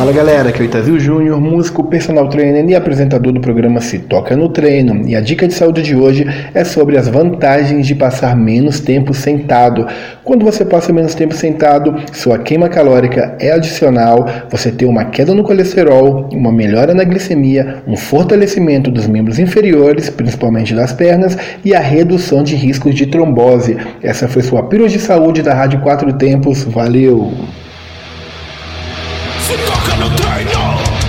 Fala galera, aqui é o Itazil Júnior, músico, personal trainer e apresentador do programa Se Toca no Treino. E a dica de saúde de hoje é sobre as vantagens de passar menos tempo sentado. Quando você passa menos tempo sentado, sua queima calórica é adicional, você tem uma queda no colesterol, uma melhora na glicemia, um fortalecimento dos membros inferiores, principalmente das pernas, e a redução de riscos de trombose. Essa foi sua pílula de saúde da Rádio Quatro Tempos. Valeu! gonna die now